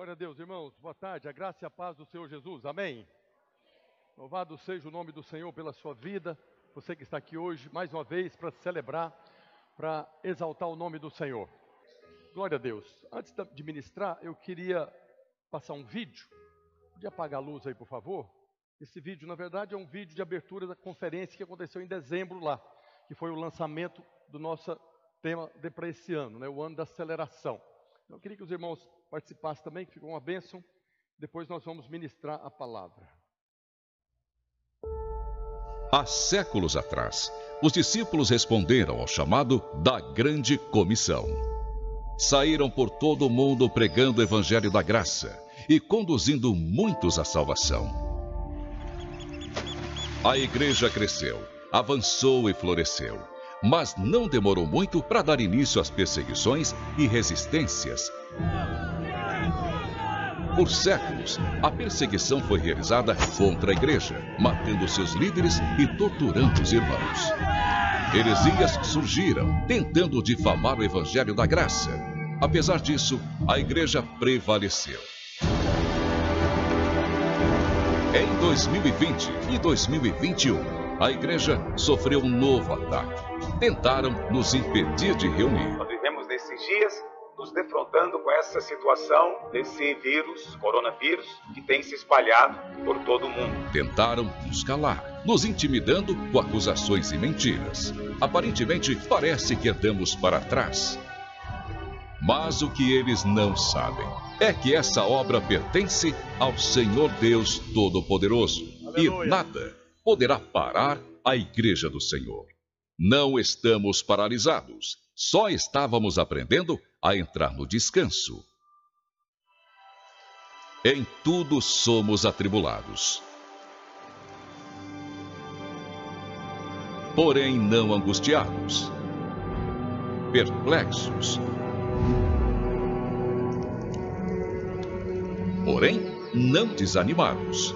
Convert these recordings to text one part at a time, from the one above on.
Glória a Deus, irmãos. Boa tarde. A graça e a paz do Senhor Jesus. Amém. Louvado seja o nome do Senhor pela sua vida. Você que está aqui hoje, mais uma vez, para celebrar, para exaltar o nome do Senhor. Glória a Deus. Antes de ministrar, eu queria passar um vídeo. Podia apagar a luz aí, por favor? Esse vídeo, na verdade, é um vídeo de abertura da conferência que aconteceu em dezembro lá, que foi o lançamento do nosso tema para esse ano, né, o ano da aceleração. Então, eu queria que os irmãos participassem também, que ficou uma bênção. Depois nós vamos ministrar a palavra. Há séculos atrás, os discípulos responderam ao chamado da Grande Comissão. Saíram por todo o mundo pregando o Evangelho da Graça e conduzindo muitos à salvação. A igreja cresceu, avançou e floresceu, mas não demorou muito para dar início às perseguições e resistências por séculos, a perseguição foi realizada contra a igreja, matando seus líderes e torturando os irmãos. Heresias surgiram, tentando difamar o evangelho da graça. Apesar disso, a igreja prevaleceu. Em 2020 e 2021, a igreja sofreu um novo ataque. Tentaram nos impedir de reunir. Nós vivemos nesses dias nos defrontando com essa situação desse vírus, coronavírus, que tem se espalhado por todo o mundo. Tentaram nos calar, nos intimidando com acusações e mentiras. Aparentemente, parece que andamos para trás. Mas o que eles não sabem é que essa obra pertence ao Senhor Deus Todo-Poderoso e nada poderá parar a Igreja do Senhor. Não estamos paralisados, só estávamos aprendendo a entrar no descanso. Em tudo somos atribulados. Porém, não angustiados, perplexos. Porém, não desanimados,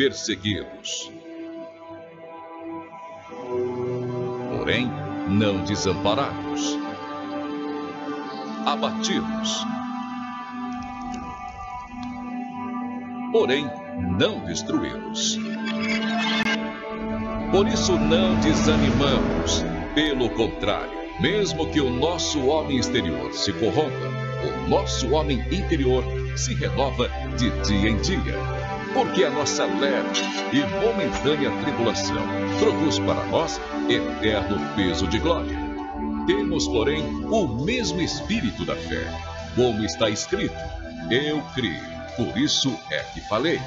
perseguidos. Porém, não desamparados abatidos. Porém, não destruídos. Por isso não desanimamos, pelo contrário, mesmo que o nosso homem exterior se corrompa, o nosso homem interior se renova de dia em dia. Porque a nossa leve e momentânea tribulação produz para nós eterno peso de glória temos, porém, o mesmo espírito da fé. Como está escrito: Eu creio, por isso é que falei.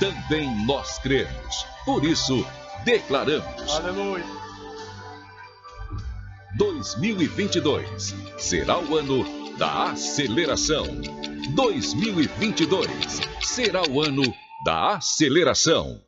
Também nós cremos, por isso declaramos. Aleluia. 2022 será o ano da aceleração. 2022 será o ano da aceleração.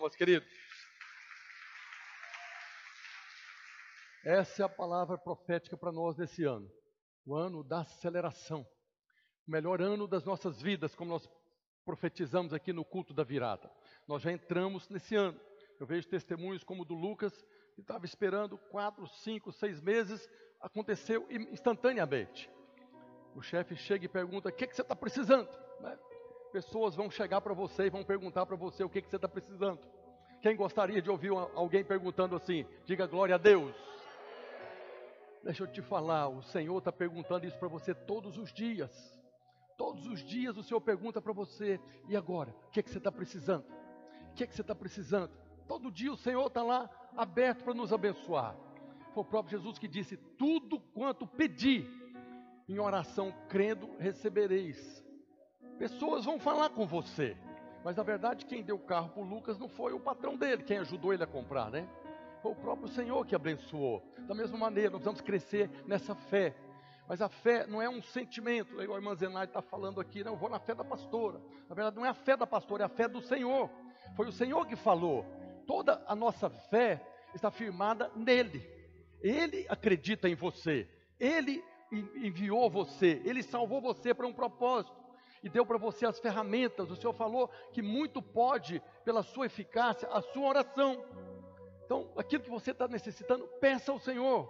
Palmas, querido. Essa é a palavra profética para nós nesse ano. O ano da aceleração. O melhor ano das nossas vidas, como nós profetizamos aqui no culto da virada. Nós já entramos nesse ano. Eu vejo testemunhos como o do Lucas, que estava esperando quatro, cinco, seis meses, aconteceu instantaneamente. O chefe chega e pergunta: O que, que você está precisando? Pessoas vão chegar para você e vão perguntar para você o que, que você está precisando. Quem gostaria de ouvir alguém perguntando assim? Diga glória a Deus. Deixa eu te falar, o Senhor está perguntando isso para você todos os dias. Todos os dias o Senhor pergunta para você: e agora? O que, que você está precisando? O que, que você está precisando? Todo dia o Senhor está lá aberto para nos abençoar. Foi o próprio Jesus que disse: Tudo quanto pedir em oração, crendo, recebereis. Pessoas vão falar com você, mas na verdade quem deu o carro para o Lucas não foi o patrão dele, quem ajudou ele a comprar, né? Foi o próprio Senhor que abençoou. Da mesma maneira, nós precisamos crescer nessa fé. Mas a fé não é um sentimento, o irmã Zenaide está falando aqui, não, eu vou na fé da pastora. Na verdade, não é a fé da pastora, é a fé do Senhor. Foi o Senhor que falou. Toda a nossa fé está firmada nele. Ele acredita em você. Ele enviou você. Ele salvou você para um propósito. E deu para você as ferramentas. O Senhor falou que muito pode, pela sua eficácia, a sua oração. Então, aquilo que você está necessitando, peça ao Senhor.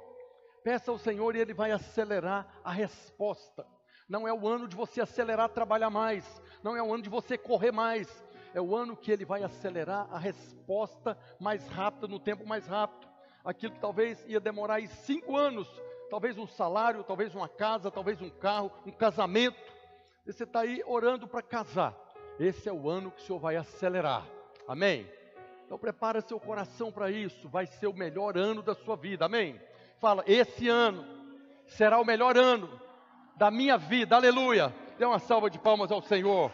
Peça ao Senhor e Ele vai acelerar a resposta. Não é o ano de você acelerar, trabalhar mais. Não é o ano de você correr mais. É o ano que Ele vai acelerar a resposta mais rápida, no tempo mais rápido. Aquilo que talvez ia demorar aí cinco anos, talvez um salário, talvez uma casa, talvez um carro, um casamento. Você está aí orando para casar. Esse é o ano que o Senhor vai acelerar. Amém? Então prepara seu coração para isso, vai ser o melhor ano da sua vida. Amém? Fala, esse ano será o melhor ano da minha vida. Aleluia. Dê uma salva de palmas ao Senhor.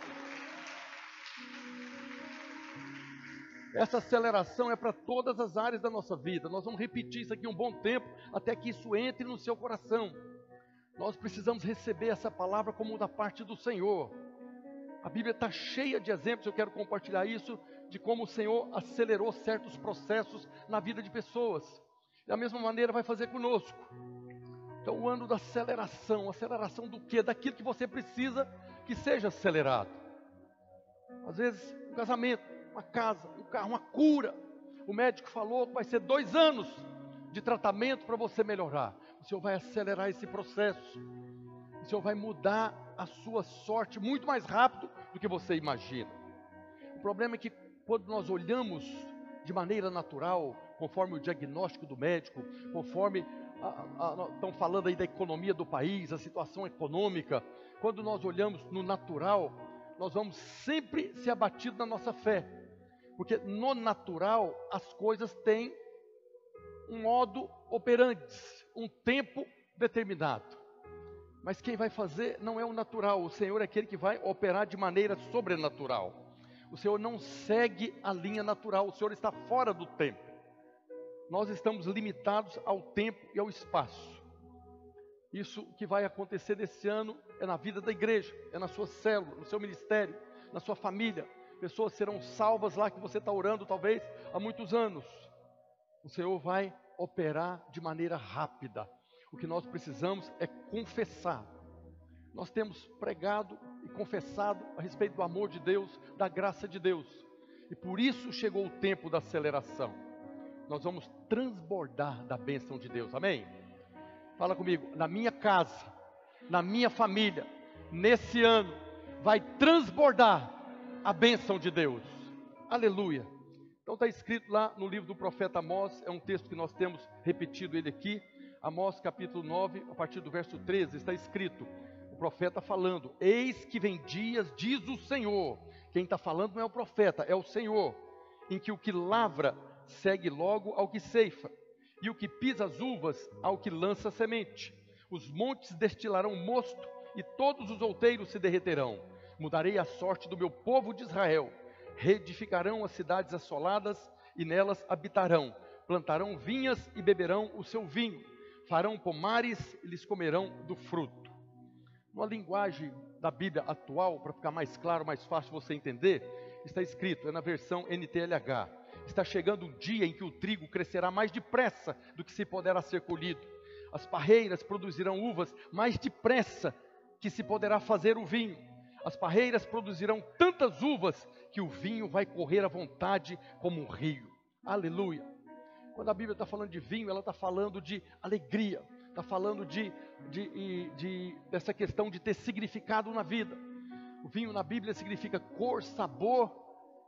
Essa aceleração é para todas as áreas da nossa vida. Nós vamos repetir isso aqui um bom tempo até que isso entre no seu coração. Nós precisamos receber essa palavra como da parte do Senhor. A Bíblia está cheia de exemplos, eu quero compartilhar isso de como o Senhor acelerou certos processos na vida de pessoas. Da mesma maneira vai fazer conosco. Então, o ano da aceleração, aceleração do quê? Daquilo que você precisa que seja acelerado. Às vezes, um casamento, uma casa, um carro, uma cura. O médico falou que vai ser dois anos de tratamento para você melhorar. O Senhor vai acelerar esse processo. O Senhor vai mudar a sua sorte muito mais rápido do que você imagina. O problema é que quando nós olhamos de maneira natural, conforme o diagnóstico do médico, conforme estão falando aí da economia do país, a situação econômica, quando nós olhamos no natural, nós vamos sempre ser abatidos na nossa fé, porque no natural as coisas têm um modo operante, um tempo determinado. Mas quem vai fazer não é o natural, o Senhor é aquele que vai operar de maneira sobrenatural. O Senhor não segue a linha natural, o Senhor está fora do tempo. Nós estamos limitados ao tempo e ao espaço. Isso que vai acontecer nesse ano é na vida da igreja, é na sua célula, no seu ministério, na sua família. Pessoas serão salvas lá que você está orando, talvez há muitos anos. O Senhor vai operar de maneira rápida. O que nós precisamos é confessar nós temos pregado e confessado a respeito do amor de Deus, da graça de Deus. E por isso chegou o tempo da aceleração. Nós vamos transbordar da bênção de Deus. Amém? Fala comigo, na minha casa, na minha família, nesse ano, vai transbordar a bênção de Deus. Aleluia. Então está escrito lá no livro do profeta Amós, é um texto que nós temos repetido ele aqui. Amós capítulo 9, a partir do verso 13, está escrito: o profeta falando: Eis que vem dias, diz o Senhor. Quem está falando não é o profeta, é o Senhor, em que o que lavra segue logo ao que ceifa, e o que pisa as uvas ao que lança semente. Os montes destilarão mosto, e todos os outeiros se derreterão. Mudarei a sorte do meu povo de Israel. Reedificarão as cidades assoladas, e nelas habitarão. Plantarão vinhas e beberão o seu vinho. Farão pomares e lhes comerão do fruto. Numa linguagem da Bíblia atual, para ficar mais claro, mais fácil você entender, está escrito, é na versão NTLH, está chegando um dia em que o trigo crescerá mais depressa do que se poderá ser colhido. As parreiras produzirão uvas mais depressa que se poderá fazer o vinho. As parreiras produzirão tantas uvas que o vinho vai correr à vontade como um rio. Aleluia. Quando a Bíblia está falando de vinho, ela está falando de alegria, está falando de, de, de, dessa questão de ter significado na vida. O vinho na Bíblia significa cor, sabor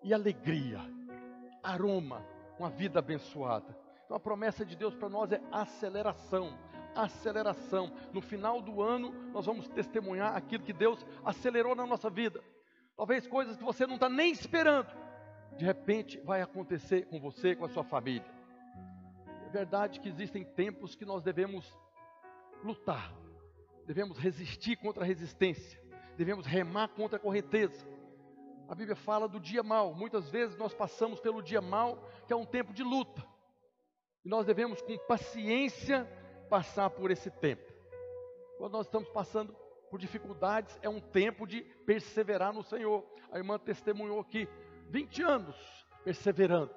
e alegria, aroma, uma vida abençoada. Então a promessa de Deus para nós é aceleração, aceleração. No final do ano, nós vamos testemunhar aquilo que Deus acelerou na nossa vida. Talvez coisas que você não está nem esperando, de repente vai acontecer com você, com a sua família. É verdade que existem tempos que nós devemos lutar, devemos resistir contra a resistência, devemos remar contra a correnteza. A Bíblia fala do dia mal. Muitas vezes nós passamos pelo dia mal, que é um tempo de luta. E nós devemos, com paciência, passar por esse tempo. Quando nós estamos passando por dificuldades, é um tempo de perseverar no Senhor. A irmã testemunhou aqui 20 anos perseverando.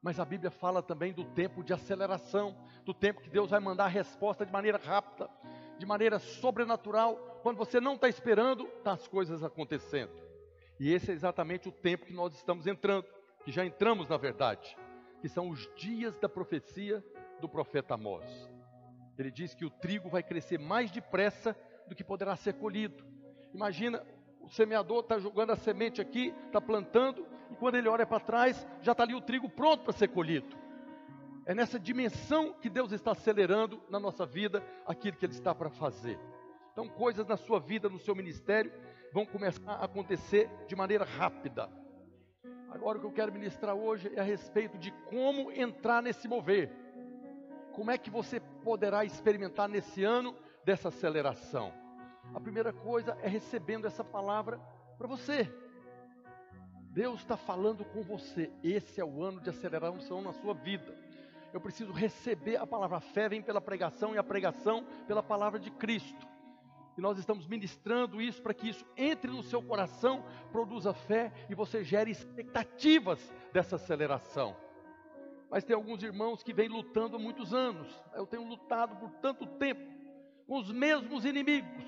Mas a Bíblia fala também do tempo de aceleração, do tempo que Deus vai mandar a resposta de maneira rápida, de maneira sobrenatural. Quando você não está esperando, tá as coisas acontecendo. E esse é exatamente o tempo que nós estamos entrando, que já entramos na verdade, que são os dias da profecia do profeta Amós. Ele diz que o trigo vai crescer mais depressa do que poderá ser colhido. Imagina, o semeador está jogando a semente aqui, está plantando, e quando ele olha para trás, já está ali o trigo pronto para ser colhido. É nessa dimensão que Deus está acelerando na nossa vida aquilo que Ele está para fazer. Então, coisas na sua vida, no seu ministério, vão começar a acontecer de maneira rápida. Agora, o que eu quero ministrar hoje é a respeito de como entrar nesse mover. Como é que você poderá experimentar nesse ano dessa aceleração? A primeira coisa é recebendo essa palavra para você. Deus está falando com você. Esse é o ano de aceleração na sua vida. Eu preciso receber a palavra. A fé vem pela pregação e a pregação pela palavra de Cristo. E nós estamos ministrando isso para que isso entre no seu coração, produza fé e você gere expectativas dessa aceleração. Mas tem alguns irmãos que vêm lutando há muitos anos. Eu tenho lutado por tanto tempo com os mesmos inimigos.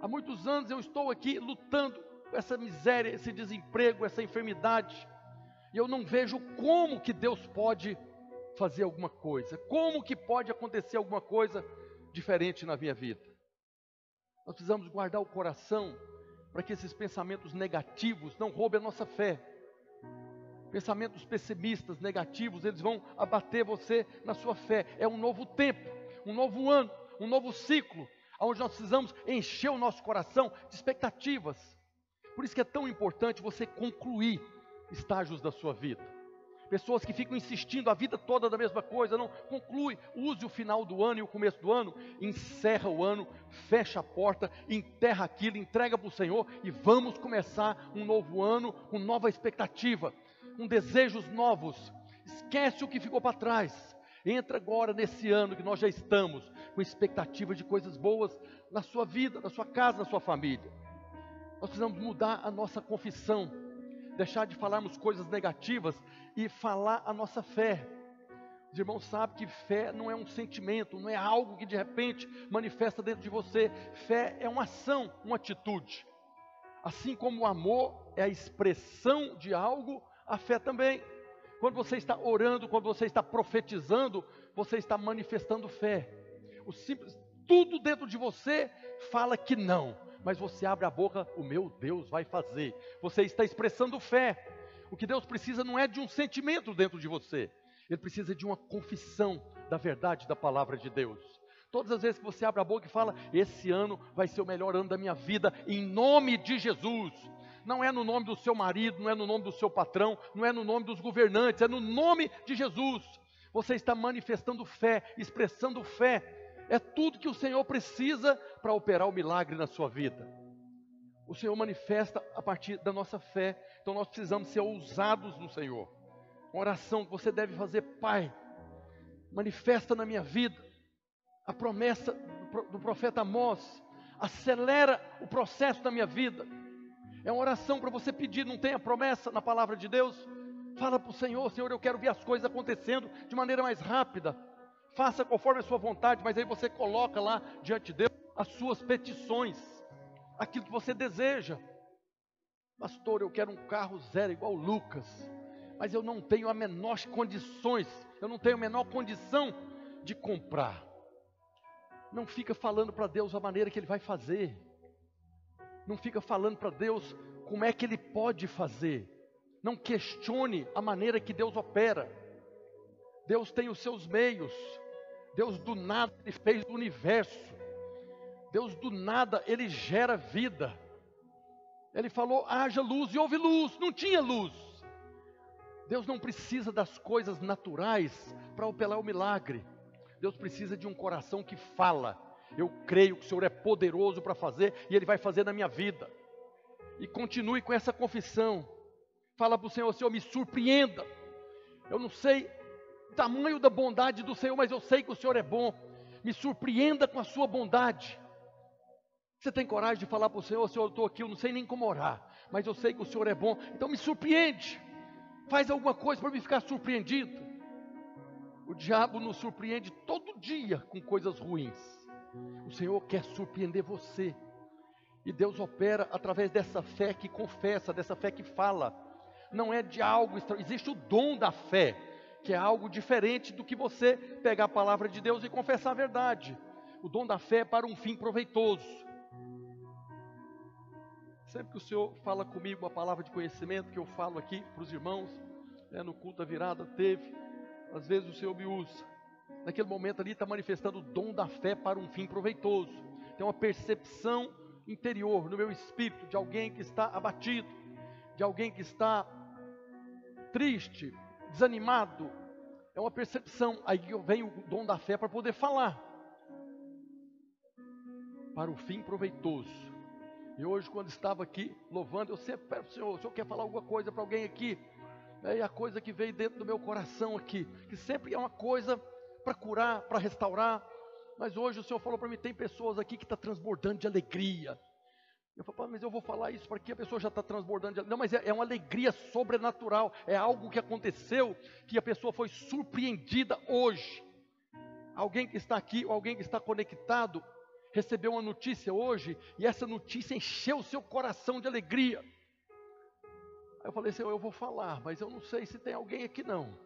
Há muitos anos eu estou aqui lutando essa miséria, esse desemprego, essa enfermidade, e eu não vejo como que Deus pode fazer alguma coisa, como que pode acontecer alguma coisa diferente na minha vida. Nós precisamos guardar o coração para que esses pensamentos negativos não roubem a nossa fé. Pensamentos pessimistas, negativos, eles vão abater você na sua fé. É um novo tempo, um novo ano, um novo ciclo, onde nós precisamos encher o nosso coração de expectativas, por isso que é tão importante você concluir estágios da sua vida. Pessoas que ficam insistindo a vida toda da mesma coisa, não conclui, use o final do ano e o começo do ano, encerra o ano, fecha a porta, enterra aquilo, entrega para o Senhor e vamos começar um novo ano com nova expectativa, com desejos novos. Esquece o que ficou para trás. Entra agora nesse ano que nós já estamos com expectativa de coisas boas na sua vida, na sua casa, na sua família. Nós precisamos mudar a nossa confissão, deixar de falarmos coisas negativas e falar a nossa fé. Os irmãos sabem que fé não é um sentimento, não é algo que de repente manifesta dentro de você. Fé é uma ação, uma atitude. Assim como o amor é a expressão de algo, a fé também. Quando você está orando, quando você está profetizando, você está manifestando fé. O simples, tudo dentro de você fala que não, mas você abre a boca, o meu Deus vai fazer. Você está expressando fé. O que Deus precisa não é de um sentimento dentro de você, Ele precisa de uma confissão da verdade da palavra de Deus. Todas as vezes que você abre a boca e fala, esse ano vai ser o melhor ano da minha vida, em nome de Jesus. Não é no nome do seu marido, não é no nome do seu patrão, não é no nome dos governantes, é no nome de Jesus. Você está manifestando fé, expressando fé, é tudo que o Senhor precisa para operar o milagre na sua vida. O Senhor manifesta a partir da nossa fé. Então nós precisamos ser ousados no Senhor. Uma oração que você deve fazer, Pai, manifesta na minha vida a promessa do profeta Amós, acelera o processo da minha vida. É uma oração para você pedir, não tem a promessa na palavra de Deus? Fala para o Senhor, Senhor, eu quero ver as coisas acontecendo de maneira mais rápida. Faça conforme a sua vontade, mas aí você coloca lá diante de Deus as suas petições, aquilo que você deseja. Pastor, eu quero um carro zero igual Lucas, mas eu não tenho a menor condições, eu não tenho a menor condição de comprar. Não fica falando para Deus a maneira que Ele vai fazer. Não fica falando para Deus como é que Ele pode fazer. Não questione a maneira que Deus opera. Deus tem os seus meios. Deus do nada Ele fez o universo. Deus do nada Ele gera vida. Ele falou: haja luz e houve luz. Não tinha luz. Deus não precisa das coisas naturais para operar o milagre. Deus precisa de um coração que fala. Eu creio que o Senhor é poderoso para fazer e Ele vai fazer na minha vida. E continue com essa confissão. Fala para o Senhor, Senhor, me surpreenda. Eu não sei o tamanho da bondade do Senhor, mas eu sei que o Senhor é bom. Me surpreenda com a sua bondade. Você tem coragem de falar para o Senhor, Senhor, eu estou aqui, eu não sei nem como orar, mas eu sei que o Senhor é bom, então me surpreende. Faz alguma coisa para me ficar surpreendido. O diabo nos surpreende todo dia com coisas ruins. O Senhor quer surpreender você. E Deus opera através dessa fé que confessa, dessa fé que fala. Não é de algo estranho, existe o dom da fé, que é algo diferente do que você pegar a palavra de Deus e confessar a verdade. O dom da fé é para um fim proveitoso. Sempre que o Senhor fala comigo uma palavra de conhecimento que eu falo aqui para os irmãos, né, no culto da virada teve, às vezes o Senhor me usa. Naquele momento ali está manifestando o dom da fé para um fim proveitoso. Tem uma percepção interior no meu espírito de alguém que está abatido, de alguém que está triste, desanimado. É uma percepção. Aí vem o dom da fé para poder falar. Para o fim proveitoso. E hoje, quando estava aqui louvando, eu sempre peço, Senhor, o Senhor quer falar alguma coisa para alguém aqui? É, a coisa que veio dentro do meu coração aqui, que sempre é uma coisa para curar, para restaurar. Mas hoje o Senhor falou para mim: tem pessoas aqui que estão tá transbordando de alegria. Eu falo, mas eu vou falar isso porque a pessoa já está transbordando de. Não, mas é, é uma alegria sobrenatural. É algo que aconteceu que a pessoa foi surpreendida hoje. Alguém que está aqui, ou alguém que está conectado, recebeu uma notícia hoje e essa notícia encheu o seu coração de alegria. Aí eu falei assim, eu vou falar, mas eu não sei se tem alguém aqui não.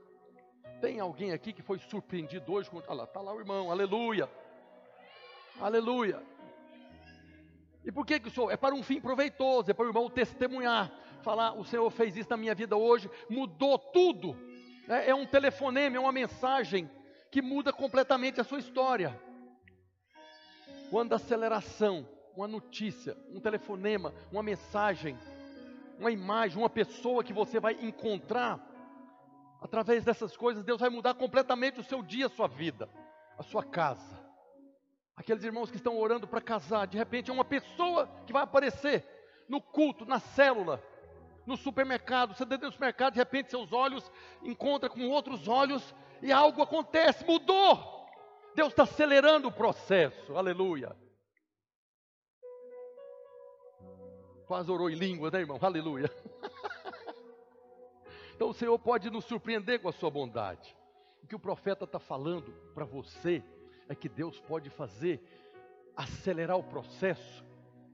Tem alguém aqui que foi surpreendido hoje? Olha lá, está lá o irmão, aleluia. Aleluia. E por que que o Senhor? É para um fim proveitoso, é para o irmão testemunhar, falar, o Senhor fez isso na minha vida hoje, mudou tudo. É, é um telefonema, é uma mensagem que muda completamente a sua história. Quando a aceleração, uma notícia, um telefonema, uma mensagem, uma imagem, uma pessoa que você vai encontrar, através dessas coisas, Deus vai mudar completamente o seu dia, a sua vida, a sua casa. Aqueles irmãos que estão orando para casar, de repente é uma pessoa que vai aparecer no culto, na célula, no supermercado. Você dentro do supermercado, de repente seus olhos encontram com outros olhos e algo acontece, mudou. Deus está acelerando o processo, aleluia. Quase orou em língua, né, irmão? Aleluia. Então o Senhor pode nos surpreender com a sua bondade. O que o profeta está falando para você é que Deus pode fazer acelerar o processo.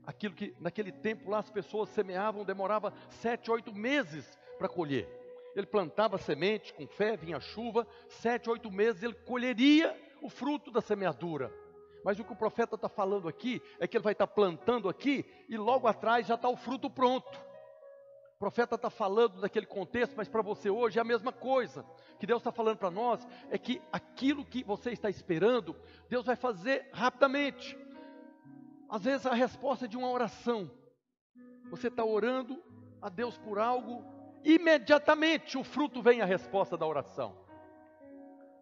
Aquilo que naquele tempo lá as pessoas semeavam, demorava sete, oito meses para colher. Ele plantava semente com fé, vinha chuva, sete, oito meses ele colheria o fruto da semeadura. Mas o que o profeta está falando aqui é que ele vai estar tá plantando aqui e logo atrás já está o fruto pronto. O profeta está falando daquele contexto, mas para você hoje é a mesma coisa. O que Deus está falando para nós é que aquilo que você está esperando, Deus vai fazer rapidamente. Às vezes a resposta é de uma oração. Você está orando a Deus por algo, imediatamente o fruto vem a resposta da oração.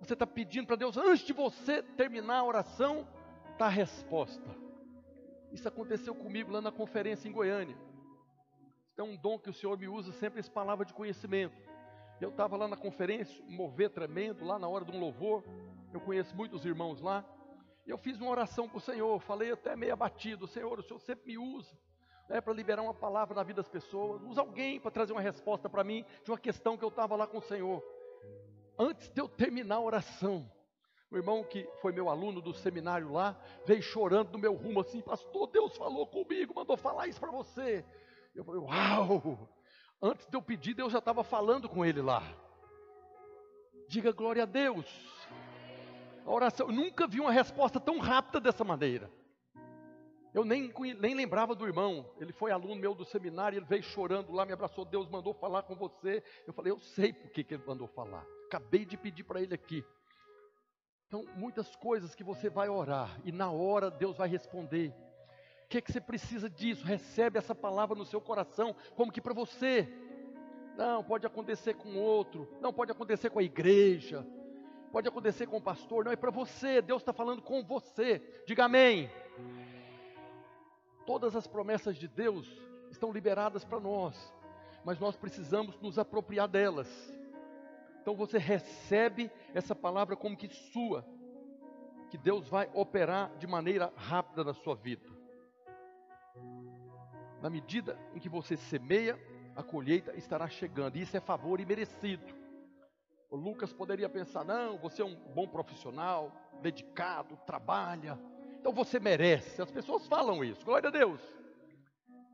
Você está pedindo para Deus, antes de você terminar a oração, está a resposta. Isso aconteceu comigo lá na conferência em Goiânia. É um dom que o Senhor me usa sempre essa palavra de conhecimento. Eu estava lá na conferência, mover tremendo, lá na hora de um louvor. Eu conheço muitos irmãos lá. Eu fiz uma oração para o Senhor, falei até meio abatido, Senhor, o Senhor sempre me usa. né, para liberar uma palavra na vida das pessoas, usa alguém para trazer uma resposta para mim de uma questão que eu estava lá com o Senhor. Antes de eu terminar a oração, o irmão que foi meu aluno do seminário lá, veio chorando no meu rumo assim, pastor, Deus falou comigo, mandou falar isso para você. Eu falei, uau! Antes de eu pedir, Deus já estava falando com ele lá. Diga glória a Deus. A oração, eu nunca vi uma resposta tão rápida dessa maneira. Eu nem, nem lembrava do irmão, ele foi aluno meu do seminário, ele veio chorando lá, me abraçou, Deus mandou falar com você. Eu falei, eu sei por que, que ele mandou falar. Acabei de pedir para ele aqui. Então, muitas coisas que você vai orar e na hora Deus vai responder. O que, que você precisa disso? Recebe essa palavra no seu coração, como que para você. Não, pode acontecer com outro, não pode acontecer com a igreja, pode acontecer com o pastor, não, é para você, Deus está falando com você. Diga amém. Todas as promessas de Deus estão liberadas para nós, mas nós precisamos nos apropriar delas. Então você recebe essa palavra como que sua, que Deus vai operar de maneira rápida na sua vida. Na medida em que você semeia, a colheita estará chegando, e isso é favor imerecido. O Lucas poderia pensar: não, você é um bom profissional, dedicado, trabalha, então você merece. As pessoas falam isso, glória a Deus.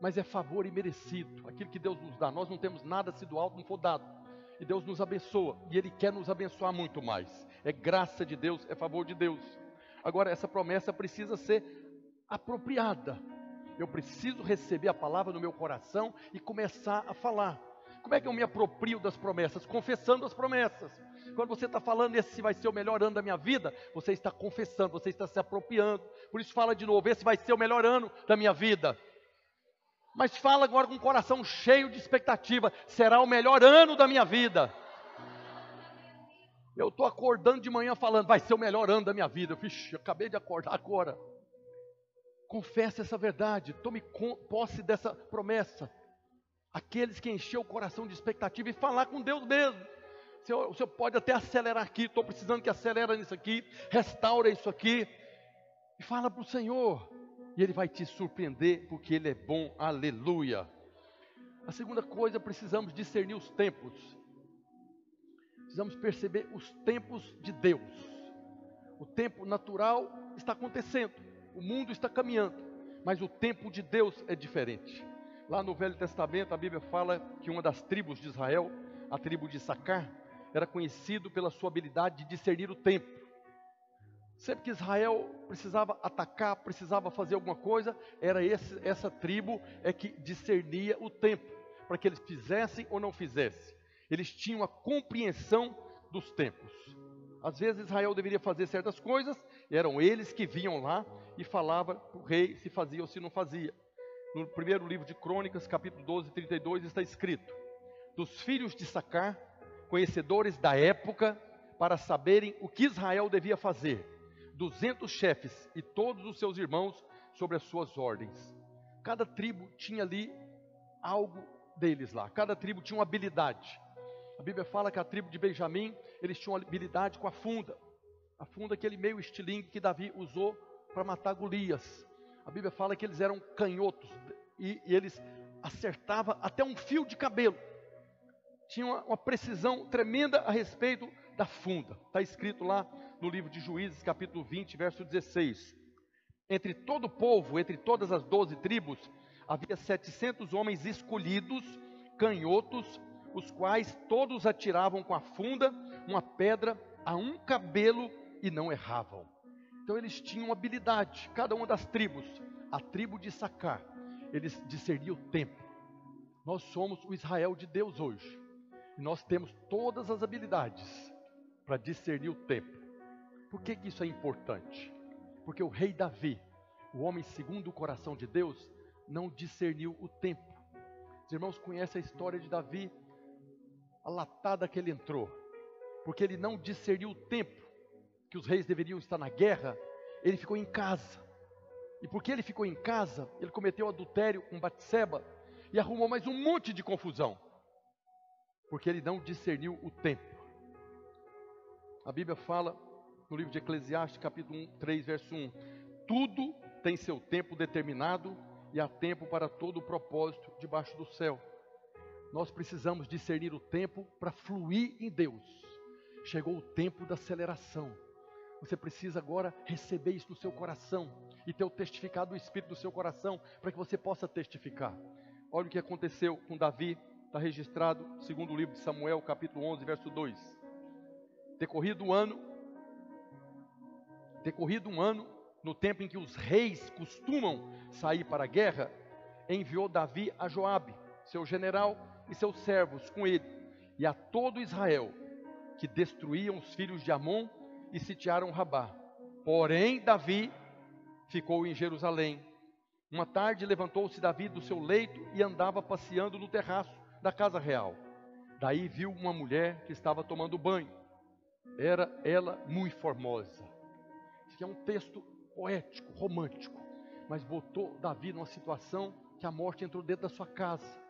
Mas é favor imerecido, aquilo que Deus nos dá. Nós não temos nada se do alto não for dado. E Deus nos abençoa, e Ele quer nos abençoar muito mais. É graça de Deus, é favor de Deus. Agora, essa promessa precisa ser apropriada. Eu preciso receber a palavra no meu coração e começar a falar. Como é que eu me aproprio das promessas? Confessando as promessas. Quando você está falando, esse vai ser o melhor ano da minha vida, você está confessando, você está se apropriando. Por isso, fala de novo: esse vai ser o melhor ano da minha vida. Mas fala agora com o coração cheio de expectativa: será o melhor ano da minha vida. Eu estou acordando de manhã falando, vai ser o melhor ano da minha vida. Eu, fiz, acabei de acordar agora. Confesse essa verdade, tome posse dessa promessa. Aqueles que encheu o coração de expectativa e falar com Deus mesmo. Senhor, o Senhor pode até acelerar aqui, estou precisando que acelere nisso aqui, restaura isso aqui. E fala para o Senhor. E Ele vai te surpreender, porque Ele é bom, aleluia. A segunda coisa, precisamos discernir os tempos. Precisamos perceber os tempos de Deus. O tempo natural está acontecendo, o mundo está caminhando, mas o tempo de Deus é diferente. Lá no Velho Testamento, a Bíblia fala que uma das tribos de Israel, a tribo de Sacar, era conhecido pela sua habilidade de discernir o tempo. Sempre que Israel precisava atacar, precisava fazer alguma coisa, era esse, essa tribo é que discernia o tempo, para que eles fizessem ou não fizessem. Eles tinham a compreensão dos tempos. Às vezes Israel deveria fazer certas coisas, eram eles que vinham lá e falavam para o rei se fazia ou se não fazia. No primeiro livro de Crônicas, capítulo 12, 32, está escrito: Dos filhos de Sacar conhecedores da época, para saberem o que Israel devia fazer. Duzentos chefes e todos os seus irmãos sobre as suas ordens. Cada tribo tinha ali algo deles lá. Cada tribo tinha uma habilidade. A Bíblia fala que a tribo de Benjamim, eles tinham habilidade com a funda. A funda, aquele meio estilingue que Davi usou para matar Golias. A Bíblia fala que eles eram canhotos e, e eles acertavam até um fio de cabelo tinha uma, uma precisão tremenda a respeito da funda. Está escrito lá no livro de Juízes, capítulo 20, verso 16. Entre todo o povo, entre todas as doze tribos, havia setecentos homens escolhidos, canhotos, os quais todos atiravam com a funda uma pedra a um cabelo e não erravam. Então eles tinham habilidade, cada uma das tribos. A tribo de Sacar, eles discerniam o tempo. Nós somos o Israel de Deus hoje. E nós temos todas as habilidades para discernir o tempo. Por que, que isso é importante? Porque o rei Davi, o homem segundo o coração de Deus, não discerniu o tempo. Os irmãos conhecem a história de Davi, a latada que ele entrou, porque ele não discerniu o tempo que os reis deveriam estar na guerra, ele ficou em casa. E porque ele ficou em casa, ele cometeu adultério com Batseba e arrumou mais um monte de confusão porque ele não discerniu o tempo. A Bíblia fala no livro de Eclesiastes, capítulo 1, 3, verso 1: Tudo tem seu tempo determinado e há tempo para todo o propósito debaixo do céu. Nós precisamos discernir o tempo para fluir em Deus. Chegou o tempo da aceleração. Você precisa agora receber isso no seu coração e ter o testificado do Espírito no seu coração para que você possa testificar. Olha o que aconteceu com Davi, está registrado, segundo o livro de Samuel, capítulo 11, verso 2. Decorrido um ano, decorrido um ano, no tempo em que os reis costumam sair para a guerra, enviou Davi a Joabe, seu general, e seus servos com ele, e a todo Israel, que destruíam os filhos de Amon e sitiaram Rabá. Porém, Davi ficou em Jerusalém. Uma tarde levantou-se Davi do seu leito e andava passeando no terraço da casa real. Daí viu uma mulher que estava tomando banho. Era ela muito formosa. Isso é um texto poético, romântico, mas botou Davi numa situação que a morte entrou dentro da sua casa.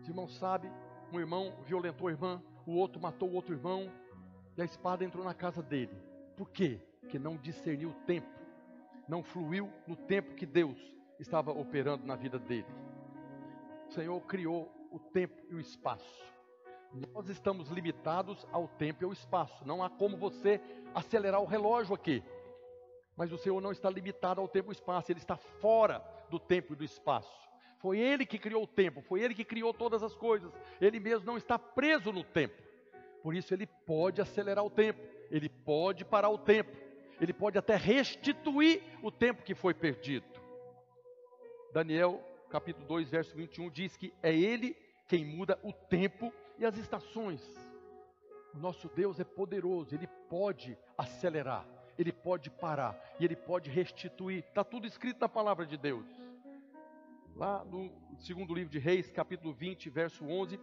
Os irmãos sabem, um irmão violentou a irmã, o outro matou o outro irmão, e a espada entrou na casa dele. Por quê? Porque não discerniu o tempo, não fluiu no tempo que Deus estava operando na vida dele. O Senhor criou o tempo e o espaço. Nós estamos limitados ao tempo e ao espaço. Não há como você acelerar o relógio aqui. Mas o Senhor não está limitado ao tempo e ao espaço, ele está fora do tempo e do espaço. Foi ele que criou o tempo, foi ele que criou todas as coisas. Ele mesmo não está preso no tempo. Por isso ele pode acelerar o tempo, ele pode parar o tempo, ele pode até restituir o tempo que foi perdido. Daniel, capítulo 2, verso 21 diz que é ele quem muda o tempo e as estações. O nosso Deus é poderoso, ele pode acelerar, ele pode parar e ele pode restituir. Está tudo escrito na palavra de Deus. Lá no segundo livro de Reis, capítulo 20, verso 11,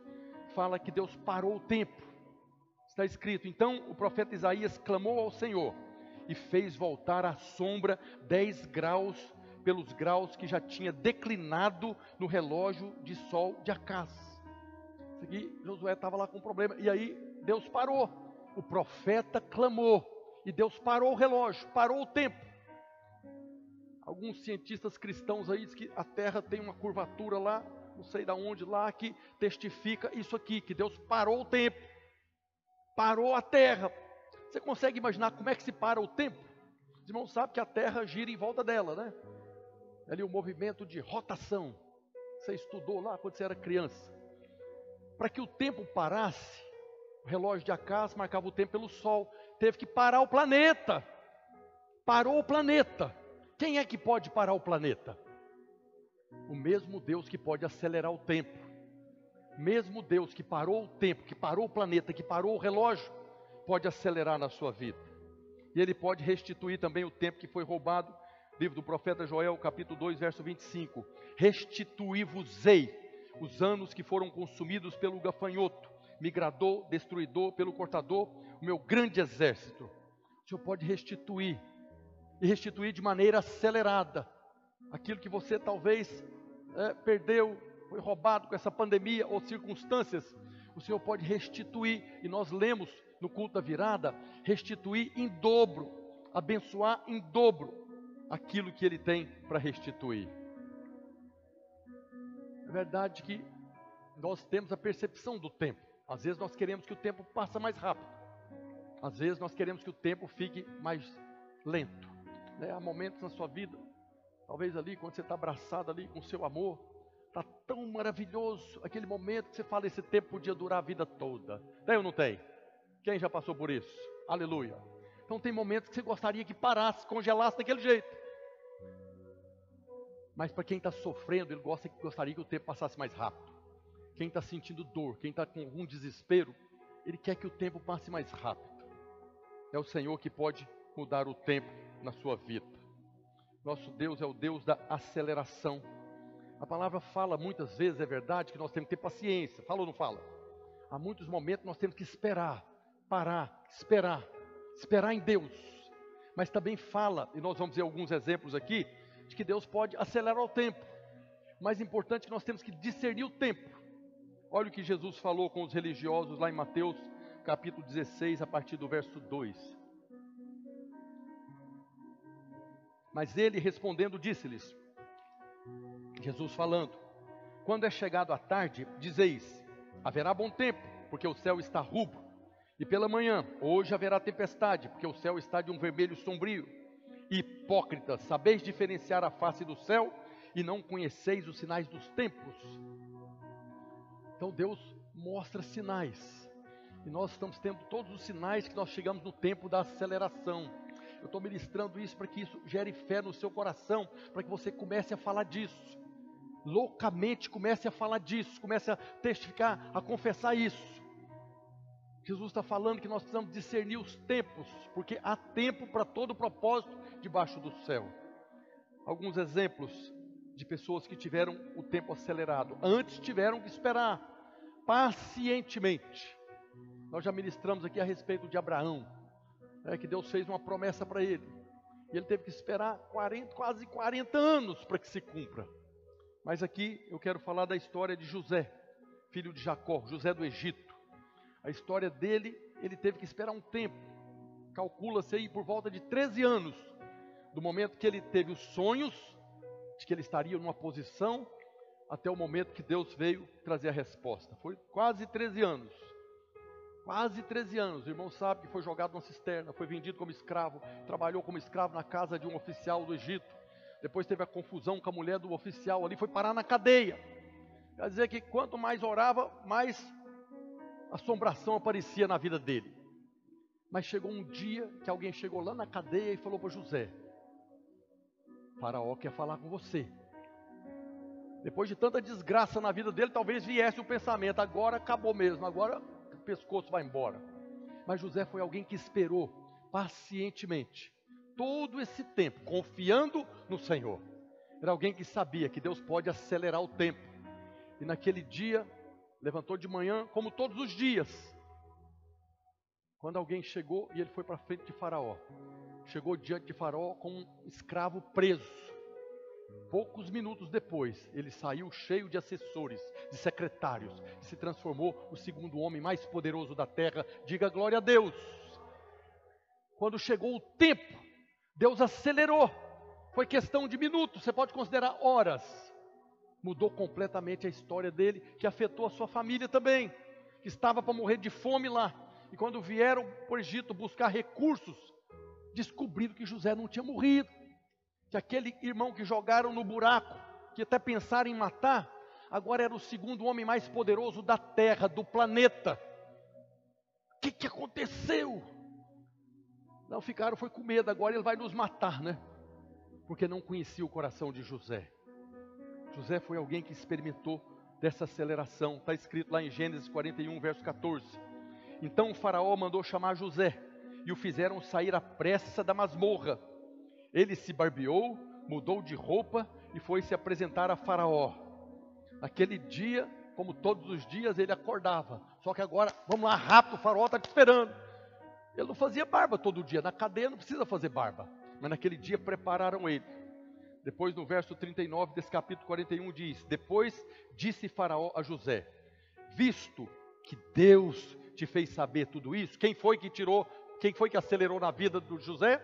fala que Deus parou o tempo. Está escrito: Então o profeta Isaías clamou ao Senhor e fez voltar a sombra 10 graus pelos graus que já tinha declinado no relógio de sol de Acás. Aqui, Josué estava lá com um problema. E aí Deus parou. O profeta clamou. E Deus parou o relógio, parou o tempo. Alguns cientistas cristãos aí dizem que a Terra tem uma curvatura lá, não sei de onde lá, que testifica isso aqui, que Deus parou o tempo, parou a Terra. Você consegue imaginar como é que se para o tempo? Os irmãos sabem que a Terra gira em volta dela, né? Ali o movimento de rotação. Você estudou lá quando você era criança. Para que o tempo parasse, o relógio de Acas marcava o tempo pelo Sol. Teve que parar o planeta. Parou o planeta. Quem é que pode parar o planeta? O mesmo Deus que pode acelerar o tempo. Mesmo Deus que parou o tempo, que parou o planeta, que parou o relógio, pode acelerar na sua vida. E Ele pode restituir também o tempo que foi roubado. Livro do profeta Joel, capítulo 2, verso 25. Restituí-vos-ei os anos que foram consumidos pelo gafanhoto, migrador, destruidor, pelo cortador, o meu grande exército. O Senhor pode restituir e restituir de maneira acelerada aquilo que você talvez é, perdeu, foi roubado com essa pandemia ou circunstâncias. O Senhor pode restituir, e nós lemos no culto da virada: restituir em dobro, abençoar em dobro aquilo que Ele tem para restituir. É verdade que nós temos a percepção do tempo. Às vezes nós queremos que o tempo passe mais rápido. Às vezes nós queremos que o tempo fique mais lento. Né? Há momentos na sua vida, talvez ali, quando você está abraçado ali com o seu amor, está tão maravilhoso aquele momento que você fala, esse tempo podia durar a vida toda. Tem ou não tem? Quem já passou por isso? Aleluia. Então tem momentos que você gostaria que parasse, congelasse daquele jeito. Mas para quem está sofrendo, ele gosta, gostaria que o tempo passasse mais rápido. Quem está sentindo dor, quem está com algum desespero, ele quer que o tempo passe mais rápido. É o Senhor que pode mudar o tempo na sua vida. Nosso Deus é o Deus da aceleração. A palavra fala muitas vezes, é verdade, que nós temos que ter paciência. Fala ou não fala? Há muitos momentos nós temos que esperar, parar, esperar, esperar em Deus. Mas também fala, e nós vamos ver alguns exemplos aqui, de que Deus pode acelerar o tempo. Mais importante é que nós temos que discernir o tempo. Olha o que Jesus falou com os religiosos lá em Mateus, capítulo 16, a partir do verso 2. Mas ele respondendo disse-lhes: Jesus falando: Quando é chegado a tarde, dizeis: haverá bom tempo, porque o céu está rubro. E pela manhã, hoje haverá tempestade, porque o céu está de um vermelho sombrio. Hipócritas, sabeis diferenciar a face do céu e não conheceis os sinais dos tempos. Então Deus mostra sinais. E nós estamos tendo todos os sinais que nós chegamos no tempo da aceleração. Eu estou ministrando isso para que isso gere fé no seu coração, para que você comece a falar disso. Loucamente comece a falar disso, comece a testificar, a confessar isso. Jesus está falando que nós precisamos discernir os tempos, porque há tempo para todo propósito debaixo do céu. Alguns exemplos de pessoas que tiveram o tempo acelerado. Antes tiveram que esperar pacientemente. Nós já ministramos aqui a respeito de Abraão, né, que Deus fez uma promessa para ele. E ele teve que esperar 40, quase 40 anos para que se cumpra. Mas aqui eu quero falar da história de José, filho de Jacó, José do Egito. A história dele, ele teve que esperar um tempo. Calcula-se aí por volta de 13 anos, do momento que ele teve os sonhos de que ele estaria numa posição, até o momento que Deus veio trazer a resposta. Foi quase 13 anos. Quase 13 anos, o irmão sabe que foi jogado numa cisterna, foi vendido como escravo, trabalhou como escravo na casa de um oficial do Egito. Depois teve a confusão com a mulher do oficial ali, foi parar na cadeia. Quer dizer que quanto mais orava, mais assombração aparecia na vida dele. Mas chegou um dia que alguém chegou lá na cadeia e falou para José: Faraó quer falar com você. Depois de tanta desgraça na vida dele, talvez viesse o pensamento: agora acabou mesmo, agora pescoço vai embora. Mas José foi alguém que esperou pacientemente todo esse tempo, confiando no Senhor. Era alguém que sabia que Deus pode acelerar o tempo. E naquele dia, levantou de manhã, como todos os dias. Quando alguém chegou e ele foi para frente de Faraó. Chegou diante de Faraó com um escravo preso. Poucos minutos depois, ele saiu cheio de assessores, de secretários, e se transformou o segundo homem mais poderoso da terra. Diga glória a Deus. Quando chegou o tempo, Deus acelerou. Foi questão de minutos, você pode considerar horas. Mudou completamente a história dele, que afetou a sua família também, que estava para morrer de fome lá. E quando vieram para o Egito buscar recursos, descobriram que José não tinha morrido que aquele irmão que jogaram no buraco, que até pensaram em matar, agora era o segundo homem mais poderoso da terra, do planeta. O que, que aconteceu? Não ficaram, foi com medo, agora ele vai nos matar, né? Porque não conhecia o coração de José. José foi alguém que experimentou dessa aceleração, está escrito lá em Gênesis 41, verso 14. Então o Faraó mandou chamar José e o fizeram sair à pressa da masmorra ele se barbeou, mudou de roupa e foi se apresentar a Faraó. Aquele dia, como todos os dias, ele acordava. Só que agora, vamos lá, rápido, o Faraó está te esperando. Ele não fazia barba todo dia, na cadeia não precisa fazer barba. Mas naquele dia prepararam ele. Depois, no verso 39 desse capítulo 41, diz: Depois disse Faraó a José: Visto que Deus te fez saber tudo isso, quem foi que tirou, quem foi que acelerou na vida do José?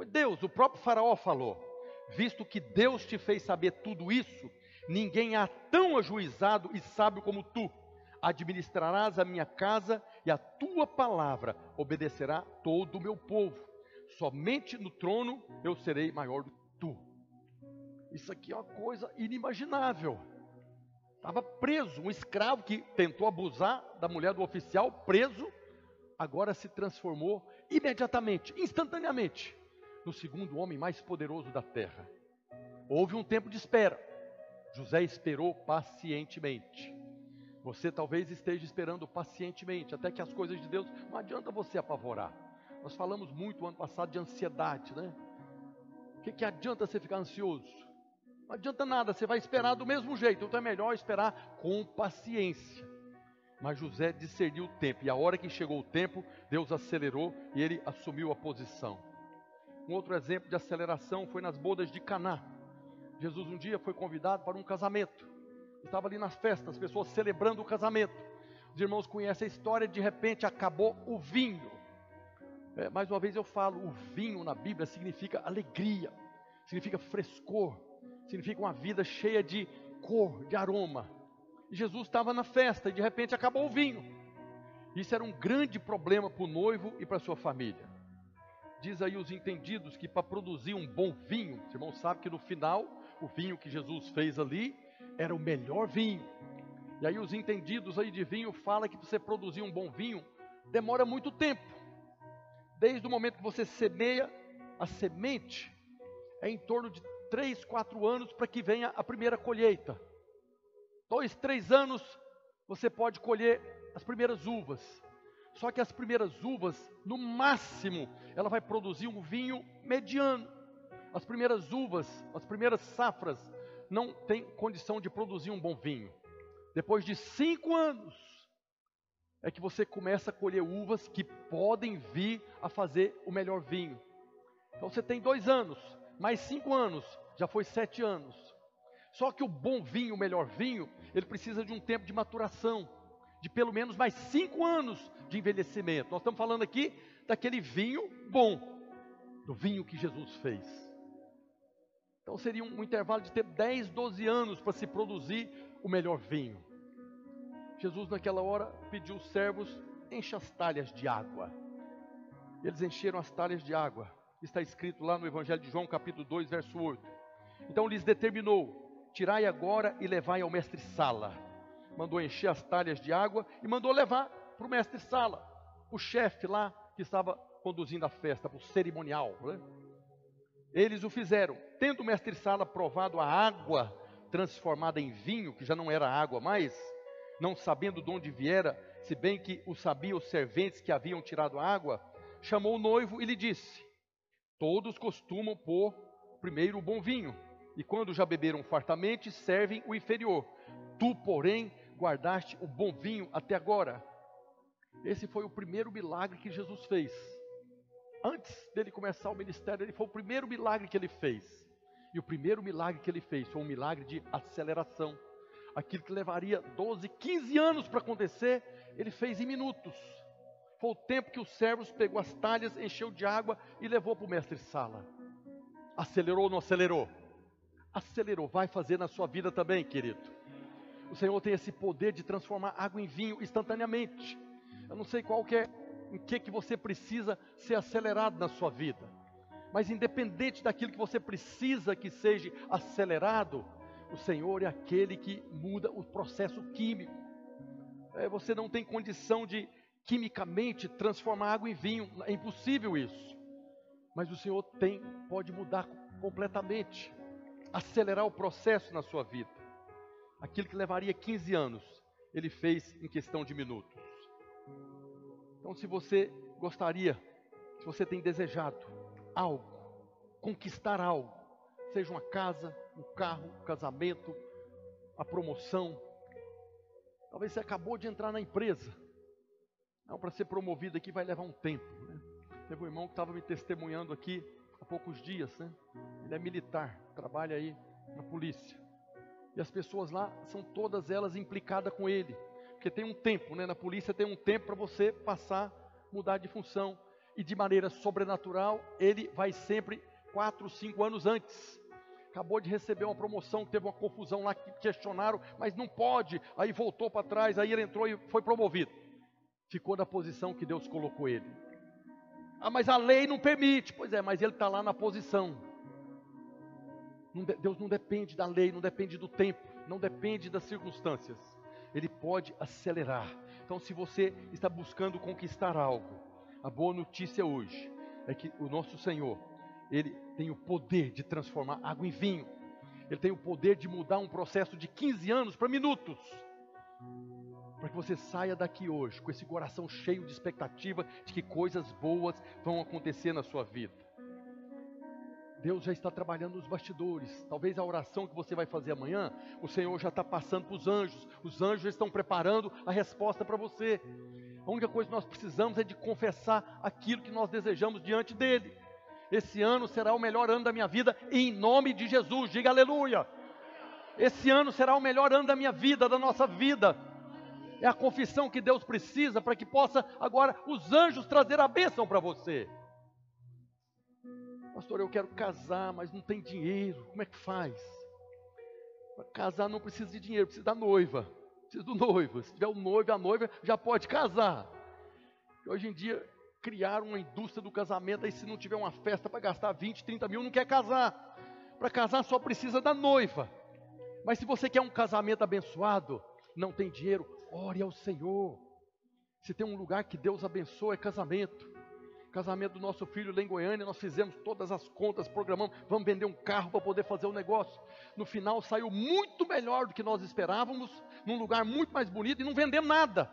Foi Deus, o próprio Faraó falou: Visto que Deus te fez saber tudo isso, ninguém há tão ajuizado e sábio como tu. Administrarás a minha casa e a tua palavra obedecerá todo o meu povo. Somente no trono eu serei maior do que tu. Isso aqui é uma coisa inimaginável. Estava preso, um escravo que tentou abusar da mulher do oficial, preso, agora se transformou imediatamente, instantaneamente, no segundo homem mais poderoso da terra. Houve um tempo de espera. José esperou pacientemente. Você talvez esteja esperando pacientemente, até que as coisas de Deus, não adianta você apavorar. Nós falamos muito ano passado de ansiedade, né? O que, que adianta você ficar ansioso? Não adianta nada, você vai esperar do mesmo jeito, então é melhor esperar com paciência. Mas José discerniu o tempo, e a hora que chegou o tempo, Deus acelerou e ele assumiu a posição. Um outro exemplo de aceleração foi nas bodas de Caná. Jesus um dia foi convidado para um casamento. Estava ali nas festas, as pessoas celebrando o casamento. Os irmãos conhecem a história, de repente acabou o vinho. É, mais uma vez eu falo, o vinho na Bíblia significa alegria, significa frescor, significa uma vida cheia de cor, de aroma. E Jesus estava na festa e de repente acabou o vinho. Isso era um grande problema para o noivo e para sua família. Diz aí os entendidos que para produzir um bom vinho, os irmãos sabem que no final, o vinho que Jesus fez ali era o melhor vinho. E aí os entendidos aí de vinho falam que para você produzir um bom vinho demora muito tempo. Desde o momento que você semeia a semente, é em torno de três, quatro anos para que venha a primeira colheita. Dois, três anos você pode colher as primeiras uvas. Só que as primeiras uvas, no máximo, ela vai produzir um vinho mediano. As primeiras uvas, as primeiras safras, não tem condição de produzir um bom vinho. Depois de cinco anos, é que você começa a colher uvas que podem vir a fazer o melhor vinho. Então você tem dois anos, mais cinco anos, já foi sete anos. Só que o bom vinho, o melhor vinho, ele precisa de um tempo de maturação, de pelo menos mais cinco anos de envelhecimento. Nós estamos falando aqui daquele vinho bom, do vinho que Jesus fez. Então seria um, intervalo de ter 10, 12 anos para se produzir o melhor vinho. Jesus naquela hora pediu os servos, encha as talhas de água. Eles encheram as talhas de água. Está escrito lá no Evangelho de João, capítulo 2, verso 8. Então lhes determinou: tirai agora e levai ao mestre Sala. Mandou encher as talhas de água e mandou levar para o mestre Sala, o chefe lá que estava conduzindo a festa, para o cerimonial. Né? Eles o fizeram. Tendo o mestre Sala provado a água transformada em vinho, que já não era água mais, não sabendo de onde viera, se bem que o sabiam os serventes que haviam tirado a água, chamou o noivo e lhe disse: Todos costumam pôr primeiro o bom vinho, e quando já beberam fartamente, servem o inferior. Tu, porém, guardaste o bom vinho até agora. Esse foi o primeiro milagre que Jesus fez. Antes dele começar o ministério, ele foi o primeiro milagre que ele fez. E o primeiro milagre que ele fez foi um milagre de aceleração. Aquilo que levaria 12, 15 anos para acontecer, ele fez em minutos. Foi o tempo que os servos pegou as talhas, encheu de água e levou para o mestre Sala. Acelerou ou não acelerou? Acelerou. Vai fazer na sua vida também, querido. O Senhor tem esse poder de transformar água em vinho instantaneamente. Eu não sei qual que é, em que que você precisa ser acelerado na sua vida. Mas independente daquilo que você precisa que seja acelerado, o Senhor é aquele que muda o processo químico. É, você não tem condição de quimicamente transformar água em vinho, é impossível isso. Mas o Senhor tem, pode mudar completamente, acelerar o processo na sua vida. Aquilo que levaria 15 anos, ele fez em questão de minutos. Então, se você gostaria, se você tem desejado algo, conquistar algo, seja uma casa, um carro, um casamento, a promoção, talvez você acabou de entrar na empresa, não, para ser promovido aqui vai levar um tempo. Né? Teve um irmão que estava me testemunhando aqui há poucos dias, né? Ele é militar, trabalha aí na polícia. E as pessoas lá são todas elas implicadas com ele. Porque tem um tempo, né? Na polícia tem um tempo para você passar, mudar de função. E de maneira sobrenatural, ele vai sempre quatro, cinco anos antes. Acabou de receber uma promoção, teve uma confusão lá que questionaram, mas não pode. Aí voltou para trás, aí ele entrou e foi promovido ficou na posição que Deus colocou ele. Ah, mas a lei não permite. Pois é, mas ele está lá na posição. Deus não depende da lei, não depende do tempo, não depende das circunstâncias. Ele pode acelerar. Então, se você está buscando conquistar algo, a boa notícia hoje é que o nosso Senhor, Ele tem o poder de transformar água em vinho. Ele tem o poder de mudar um processo de 15 anos para minutos para que você saia daqui hoje com esse coração cheio de expectativa de que coisas boas vão acontecer na sua vida. Deus já está trabalhando nos bastidores. Talvez a oração que você vai fazer amanhã, o Senhor já está passando para os anjos. Os anjos estão preparando a resposta para você. A única coisa que nós precisamos é de confessar aquilo que nós desejamos diante dele. Esse ano será o melhor ano da minha vida, em nome de Jesus. Diga aleluia. Esse ano será o melhor ano da minha vida, da nossa vida é a confissão que Deus precisa para que possa agora os anjos trazer a bênção para você. Pastor, eu quero casar, mas não tem dinheiro. Como é que faz? Para casar não precisa de dinheiro, precisa da noiva. Precisa do noivo. Se tiver o noivo e a noiva, já pode casar. Hoje em dia, criaram uma indústria do casamento, aí se não tiver uma festa para gastar 20, 30 mil, não quer casar. Para casar só precisa da noiva. Mas se você quer um casamento abençoado, não tem dinheiro, ore ao Senhor. Se tem um lugar que Deus abençoa, é casamento. Casamento do nosso filho lá em Goiânia, nós fizemos todas as contas, programamos, vamos vender um carro para poder fazer o negócio. No final saiu muito melhor do que nós esperávamos, num lugar muito mais bonito e não vendemos nada.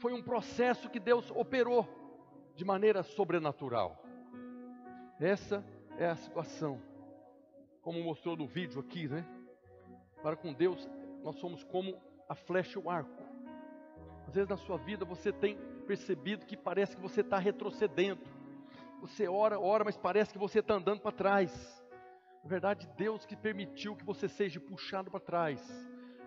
Foi um processo que Deus operou de maneira sobrenatural. Essa é a situação. Como mostrou no vídeo aqui, né? Para com Deus, nós somos como a flecha e o arco. Às vezes na sua vida você tem percebido que parece que você está retrocedendo. Você ora, ora, mas parece que você está andando para trás. Na verdade, Deus que permitiu que você seja puxado para trás,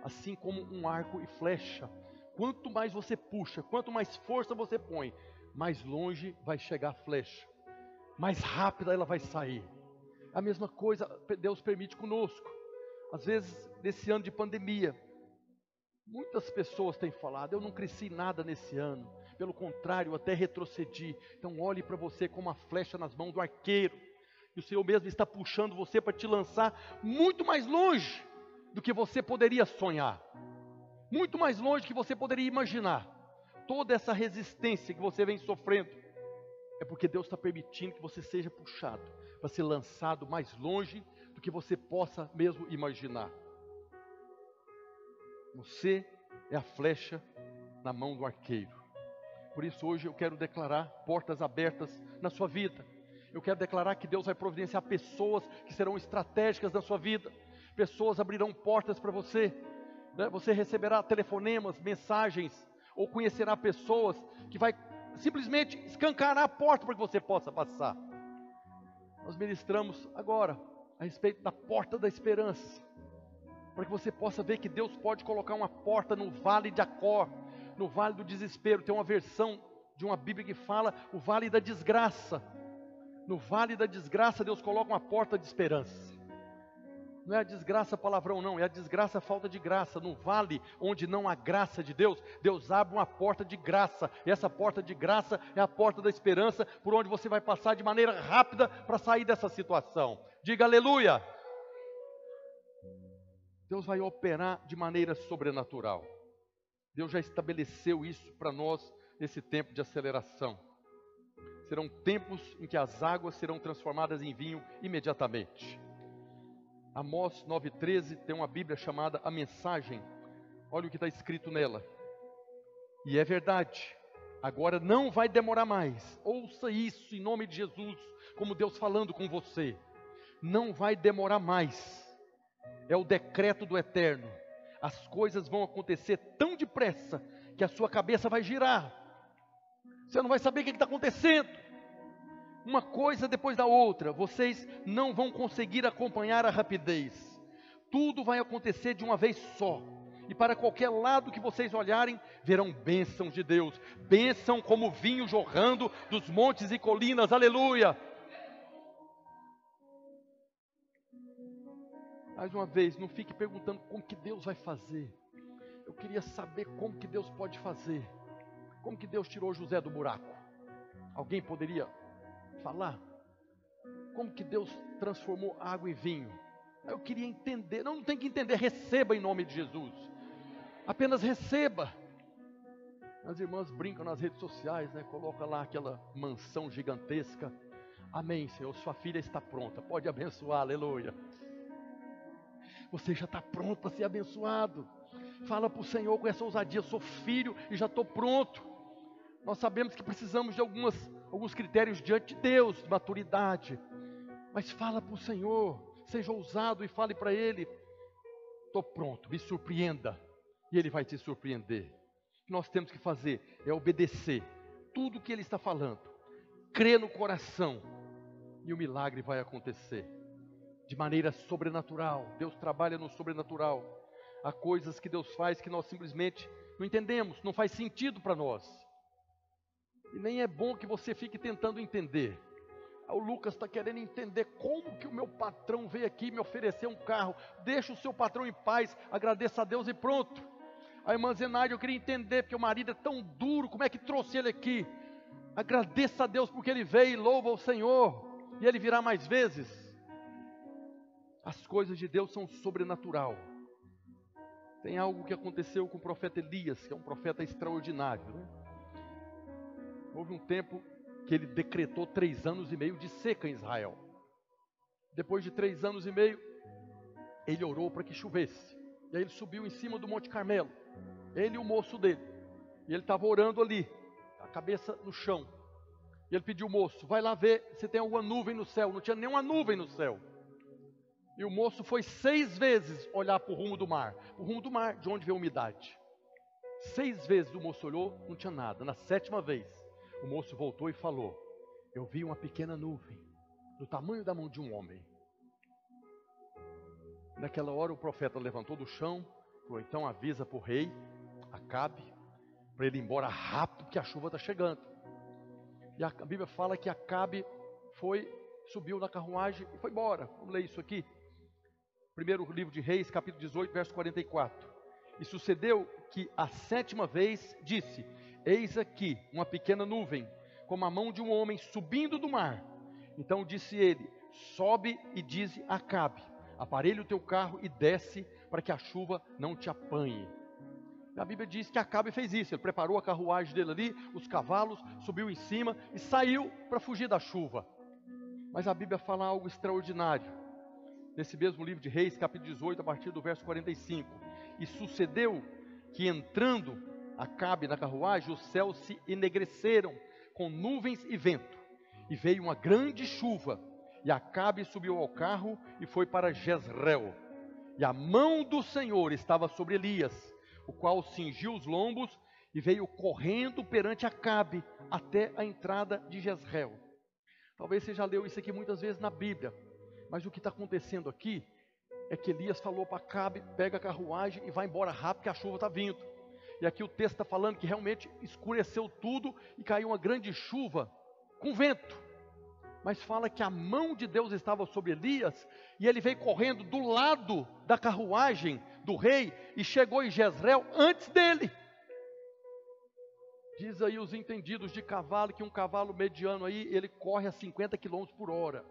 assim como um arco e flecha. Quanto mais você puxa, quanto mais força você põe, mais longe vai chegar a flecha, mais rápida ela vai sair. A mesma coisa Deus permite conosco. Às vezes, nesse ano de pandemia, muitas pessoas têm falado: eu não cresci nada nesse ano, pelo contrário, até retrocedi. Então, olhe para você como uma flecha nas mãos do arqueiro, e o Senhor mesmo está puxando você para te lançar muito mais longe do que você poderia sonhar, muito mais longe do que você poderia imaginar. Toda essa resistência que você vem sofrendo é porque Deus está permitindo que você seja puxado para ser lançado mais longe do que você possa mesmo imaginar. Você é a flecha na mão do arqueiro. Por isso, hoje eu quero declarar portas abertas na sua vida. Eu quero declarar que Deus vai providenciar pessoas que serão estratégicas na sua vida. Pessoas abrirão portas para você. Né? Você receberá telefonemas, mensagens, ou conhecerá pessoas que vai simplesmente escancarar a porta para que você possa passar. Nós ministramos agora a respeito da porta da esperança, para que você possa ver que Deus pode colocar uma porta no vale de Acor, no vale do desespero. Tem uma versão de uma Bíblia que fala o vale da desgraça. No vale da desgraça, Deus coloca uma porta de esperança. Não é a desgraça palavrão, não, é a desgraça a falta de graça. No vale onde não há graça de Deus, Deus abre uma porta de graça. E essa porta de graça é a porta da esperança, por onde você vai passar de maneira rápida para sair dessa situação. Diga aleluia! Deus vai operar de maneira sobrenatural. Deus já estabeleceu isso para nós nesse tempo de aceleração. Serão tempos em que as águas serão transformadas em vinho imediatamente. Amós 9,13 tem uma Bíblia chamada A Mensagem. Olha o que está escrito nela. E é verdade. Agora não vai demorar mais. Ouça isso em nome de Jesus, como Deus falando com você. Não vai demorar mais. É o decreto do eterno. As coisas vão acontecer tão depressa que a sua cabeça vai girar. Você não vai saber o que está acontecendo. Uma coisa depois da outra, vocês não vão conseguir acompanhar a rapidez. Tudo vai acontecer de uma vez só. E para qualquer lado que vocês olharem, verão bênçãos de Deus, bênção como vinho jorrando dos montes e colinas, aleluia. Mais uma vez, não fique perguntando como que Deus vai fazer. Eu queria saber como que Deus pode fazer. Como que Deus tirou José do buraco? Alguém poderia falar? Como que Deus transformou água em vinho? Eu queria entender. Não, não tem que entender. Receba em nome de Jesus. Apenas receba. As irmãs brincam nas redes sociais, né? Coloca lá aquela mansão gigantesca. Amém, Senhor. Sua filha está pronta. Pode abençoar, aleluia. Você já está pronto para ser abençoado. Fala para o Senhor com essa ousadia: eu sou filho e já estou pronto. Nós sabemos que precisamos de algumas, alguns critérios diante de Deus, de maturidade. Mas fala para o Senhor, seja ousado e fale para Ele: estou pronto, me surpreenda. E Ele vai te surpreender. O que nós temos que fazer é obedecer tudo que Ele está falando, crer no coração, e o milagre vai acontecer de maneira sobrenatural. Deus trabalha no sobrenatural. Há coisas que Deus faz que nós simplesmente não entendemos, não faz sentido para nós. E nem é bom que você fique tentando entender. O Lucas está querendo entender como que o meu patrão veio aqui me oferecer um carro. Deixa o seu patrão em paz, agradeça a Deus e pronto. A irmã Zenaide, eu queria entender, porque o marido é tão duro, como é que trouxe ele aqui? Agradeça a Deus porque ele veio e louva o Senhor, e ele virá mais vezes. As coisas de Deus são sobrenatural. Tem algo que aconteceu com o profeta Elias, que é um profeta extraordinário. Né? Houve um tempo que ele decretou três anos e meio de seca em Israel. Depois de três anos e meio, ele orou para que chovesse. E aí ele subiu em cima do Monte Carmelo. Ele e o moço dele. E ele estava orando ali, a cabeça no chão. E ele pediu o moço, vai lá ver se tem alguma nuvem no céu. Não tinha nenhuma nuvem no céu. E o moço foi seis vezes olhar para o rumo do mar. O rumo do mar, de onde vem a umidade. Seis vezes o moço olhou, não tinha nada. Na sétima vez, o moço voltou e falou: Eu vi uma pequena nuvem, do tamanho da mão de um homem. Naquela hora o profeta levantou do chão, falou: Então avisa para o rei, Acabe, para ele ir embora rápido, porque a chuva está chegando. E a Bíblia fala que Acabe foi, subiu na carruagem e foi embora. Vamos ler isso aqui. Primeiro livro de Reis, capítulo 18, verso 44. E sucedeu que a sétima vez disse: Eis aqui uma pequena nuvem, como a mão de um homem subindo do mar. Então disse ele: Sobe e dize Acabe: Aparelhe o teu carro e desce, para que a chuva não te apanhe. A Bíblia diz que Acabe fez isso. Ele preparou a carruagem dele ali, os cavalos, subiu em cima e saiu para fugir da chuva. Mas a Bíblia fala algo extraordinário. Nesse mesmo livro de Reis, capítulo 18, a partir do verso 45. E sucedeu que entrando Acabe na carruagem, os céus se enegreceram com nuvens e vento, e veio uma grande chuva, e Acabe subiu ao carro e foi para Jezreel. E a mão do Senhor estava sobre Elias, o qual cingiu os lombos e veio correndo perante Acabe até a entrada de Jezreel. Talvez você já leu isso aqui muitas vezes na Bíblia, mas o que está acontecendo aqui é que Elias falou para Acabe: pega a carruagem e vai embora rápido, que a chuva está vindo. E aqui o texto está falando que realmente escureceu tudo e caiu uma grande chuva com vento. Mas fala que a mão de Deus estava sobre Elias e ele veio correndo do lado da carruagem do rei e chegou em Jezreel antes dele. Diz aí os entendidos de cavalo que um cavalo mediano aí ele corre a 50 km por hora.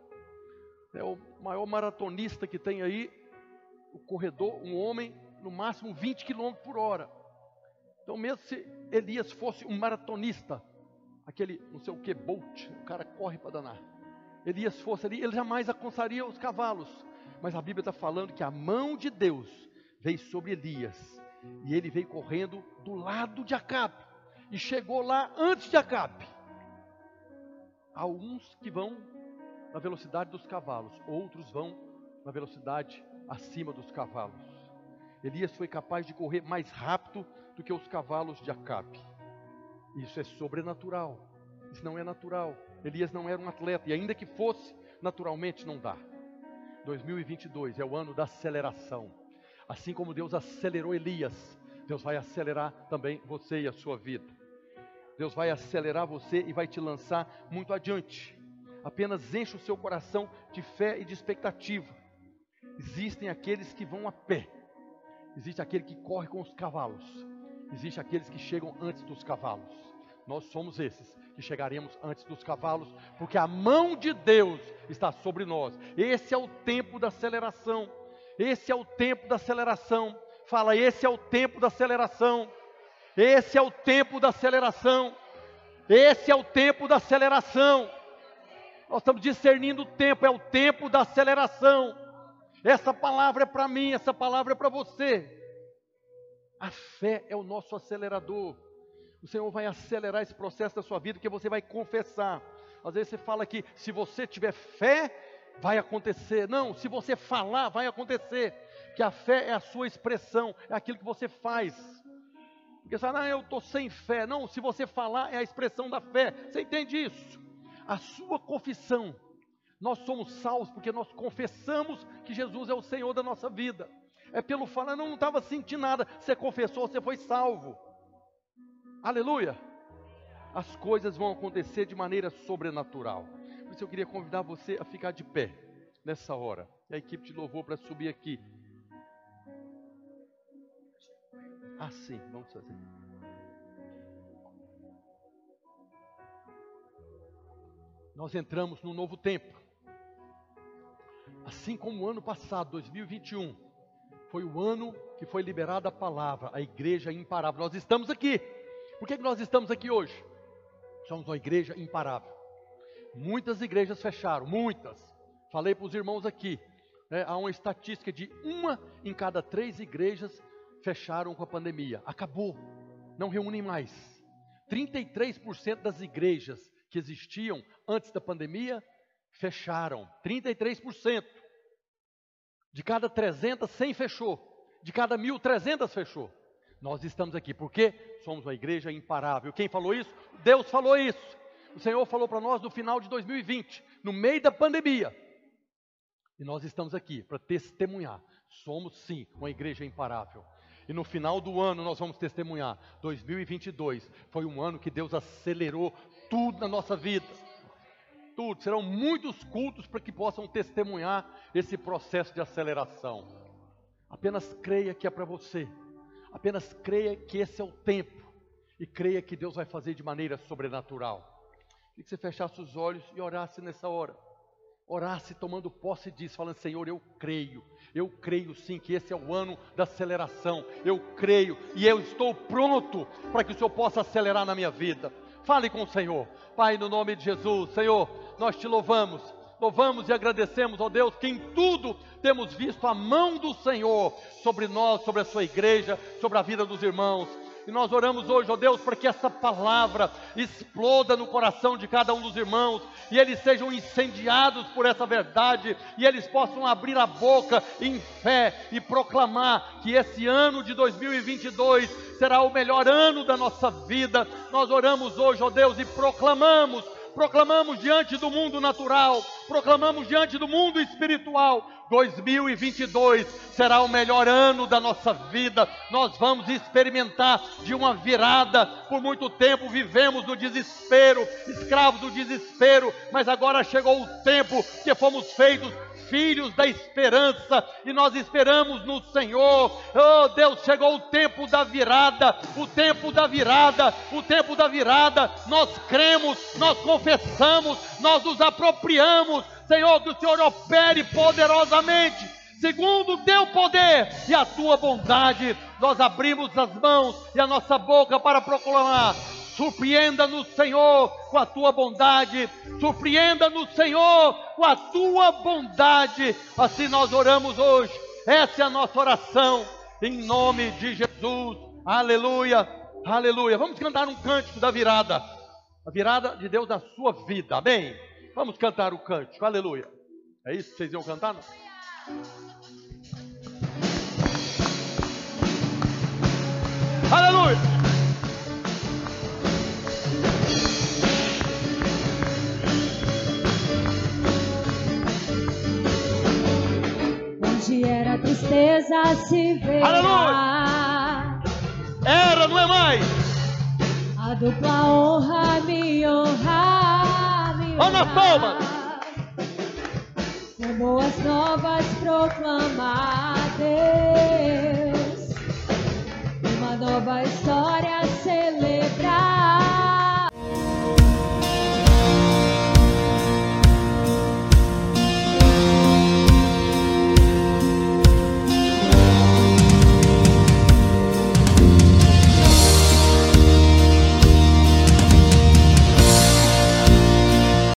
É o maior maratonista que tem aí, o corredor, um homem, no máximo 20 km por hora. Então, mesmo se Elias fosse um maratonista, aquele não sei o que, Bolt, o cara corre para danar. Elias fosse ali, ele jamais alcançaria os cavalos. Mas a Bíblia está falando que a mão de Deus veio sobre Elias. E ele veio correndo do lado de Acabe. E chegou lá antes de Acabe. Há uns que vão na velocidade dos cavalos, outros vão na velocidade acima dos cavalos. Elias foi capaz de correr mais rápido do que os cavalos de Acabe. Isso é sobrenatural. Isso não é natural. Elias não era um atleta e ainda que fosse, naturalmente não dá. 2022 é o ano da aceleração. Assim como Deus acelerou Elias, Deus vai acelerar também você e a sua vida. Deus vai acelerar você e vai te lançar muito adiante. Apenas enche o seu coração de fé e de expectativa. Existem aqueles que vão a pé. Existe aquele que corre com os cavalos. Existem aqueles que chegam antes dos cavalos. Nós somos esses que chegaremos antes dos cavalos, porque a mão de Deus está sobre nós. Esse é o tempo da aceleração. Esse é o tempo da aceleração. Fala, esse é o tempo da aceleração. Esse é o tempo da aceleração. Esse é o tempo da aceleração. Nós estamos discernindo o tempo, é o tempo da aceleração. Essa palavra é para mim, essa palavra é para você. A fé é o nosso acelerador. O Senhor vai acelerar esse processo da sua vida, porque você vai confessar. Às vezes você fala que se você tiver fé, vai acontecer. Não, se você falar, vai acontecer. Que a fé é a sua expressão, é aquilo que você faz. Porque você fala, ah, eu estou sem fé. Não, se você falar, é a expressão da fé. Você entende isso? A sua confissão. Nós somos salvos porque nós confessamos que Jesus é o Senhor da nossa vida. É pelo falar, não estava sentindo nada. Você confessou, você foi salvo. Aleluia. As coisas vão acontecer de maneira sobrenatural. Por isso eu queria convidar você a ficar de pé nessa hora. E a equipe te louvou para subir aqui. Ah, sim, vamos fazer. Nós entramos num novo tempo. Assim como o ano passado, 2021, foi o ano que foi liberada a palavra, a igreja imparável. Nós estamos aqui. Por que nós estamos aqui hoje? Somos uma igreja imparável. Muitas igrejas fecharam, muitas. Falei para os irmãos aqui. Né, há uma estatística de uma em cada três igrejas fecharam com a pandemia. Acabou. Não reúnem mais. 33% das igrejas que existiam antes da pandemia fecharam. 33%. De cada 300, 100 fechou. De cada mil, 300 fechou. Nós estamos aqui porque somos uma igreja imparável. Quem falou isso? Deus falou isso. O Senhor falou para nós no final de 2020, no meio da pandemia. E nós estamos aqui para testemunhar. Somos sim uma igreja imparável. E no final do ano nós vamos testemunhar. 2022 foi um ano que Deus acelerou tudo na nossa vida. Tudo. Serão muitos cultos para que possam testemunhar esse processo de aceleração. Apenas creia que é para você. Apenas creia que esse é o tempo. E creia que Deus vai fazer de maneira sobrenatural. E que você fechasse os olhos e orasse nessa hora. Orasse tomando posse disso, falando: Senhor, eu creio. Eu creio sim que esse é o ano da aceleração. Eu creio e eu estou pronto para que o Senhor possa acelerar na minha vida. Fale com o Senhor. Pai, no nome de Jesus, Senhor, nós te louvamos. Louvamos e agradecemos, ó Deus, que em tudo temos visto a mão do Senhor sobre nós, sobre a sua igreja, sobre a vida dos irmãos. E nós oramos hoje, ó Deus, para que essa palavra exploda no coração de cada um dos irmãos e eles sejam incendiados por essa verdade e eles possam abrir a boca em fé e proclamar que esse ano de 2022 será o melhor ano da nossa vida. Nós oramos hoje, ó Deus, e proclamamos proclamamos diante do mundo natural, proclamamos diante do mundo espiritual. 2022 será o melhor ano da nossa vida. Nós vamos experimentar de uma virada. Por muito tempo vivemos no desespero, escravos do desespero, mas agora chegou o tempo que fomos feitos filhos da esperança e nós esperamos no Senhor. Oh Deus, chegou o tempo da virada, o tempo da virada, o tempo da virada. Nós cremos, nós confessamos, nós nos apropriamos. Senhor, que o Senhor opere poderosamente, segundo o teu poder e a tua bondade. Nós abrimos as mãos e a nossa boca para proclamar Surpreenda-nos, Senhor, com a tua bondade. Surpreenda-nos, Senhor, com a tua bondade. Assim nós oramos hoje. Essa é a nossa oração, em nome de Jesus. Aleluia, aleluia. Vamos cantar um cântico da virada. A virada de Deus na sua vida. Amém? Vamos cantar o cântico. Aleluia. É isso que vocês iam cantar? Não? Aleluia. Onde era tristeza se vê. Aleluia! Era, não é mais. A dupla honra me honra, me honra. Ana palma. Com boas novas proclamar Deus. Uma nova história celebrar.